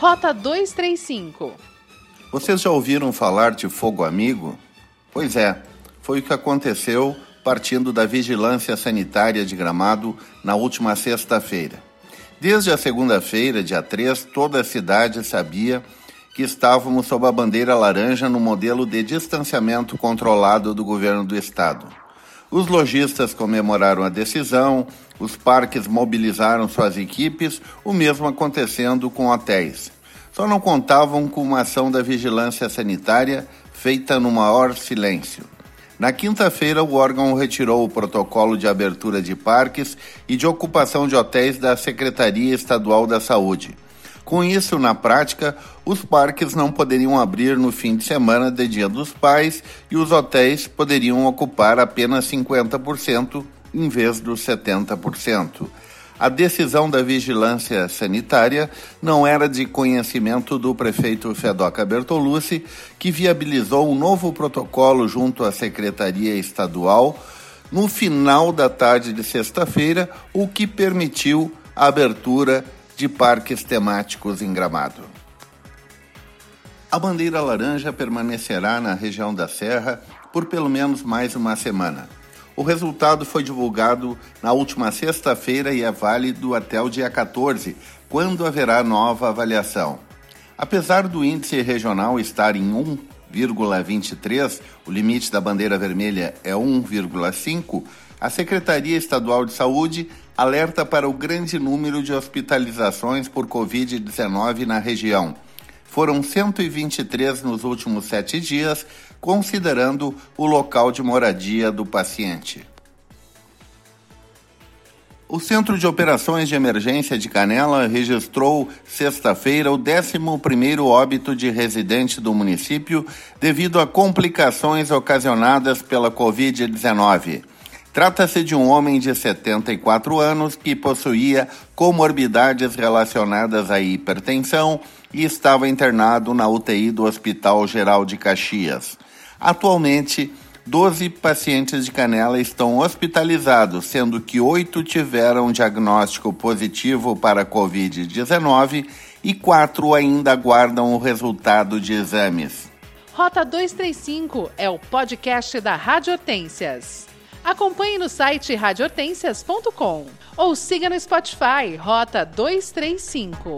Rota 235. Vocês já ouviram falar de fogo amigo? Pois é, foi o que aconteceu partindo da Vigilância Sanitária de Gramado na última sexta-feira. Desde a segunda-feira, dia 3, toda a cidade sabia que estávamos sob a bandeira laranja no modelo de distanciamento controlado do governo do estado. Os lojistas comemoraram a decisão, os parques mobilizaram suas equipes, o mesmo acontecendo com hotéis. Só não contavam com uma ação da vigilância sanitária feita no maior silêncio. Na quinta-feira, o órgão retirou o protocolo de abertura de parques e de ocupação de hotéis da Secretaria Estadual da Saúde. Com isso, na prática, os parques não poderiam abrir no fim de semana de Dia dos Pais e os hotéis poderiam ocupar apenas 50% em vez dos 70%. A decisão da vigilância sanitária não era de conhecimento do prefeito Fedoca Bertolucci, que viabilizou um novo protocolo junto à Secretaria Estadual no final da tarde de sexta-feira, o que permitiu a abertura de parques temáticos em Gramado. A bandeira laranja permanecerá na região da Serra por pelo menos mais uma semana. O resultado foi divulgado na última sexta-feira e é válido até o dia 14, quando haverá nova avaliação. Apesar do índice regional estar em 1,23, o limite da bandeira vermelha é 1,5, a Secretaria Estadual de Saúde alerta para o grande número de hospitalizações por Covid-19 na região. Foram 123 nos últimos sete dias, considerando o local de moradia do paciente. O Centro de Operações de Emergência de Canela registrou sexta-feira o 11º óbito de residente do município devido a complicações ocasionadas pela COVID-19. Trata-se de um homem de 74 anos que possuía comorbidades relacionadas à hipertensão e estava internado na UTI do Hospital Geral de Caxias. Atualmente, 12 pacientes de canela estão hospitalizados, sendo que oito tiveram diagnóstico positivo para Covid-19 e quatro ainda aguardam o resultado de exames. Rota 235 é o podcast da Rádio Hortências. Acompanhe no site radiohortências.com ou siga no Spotify Rota 235.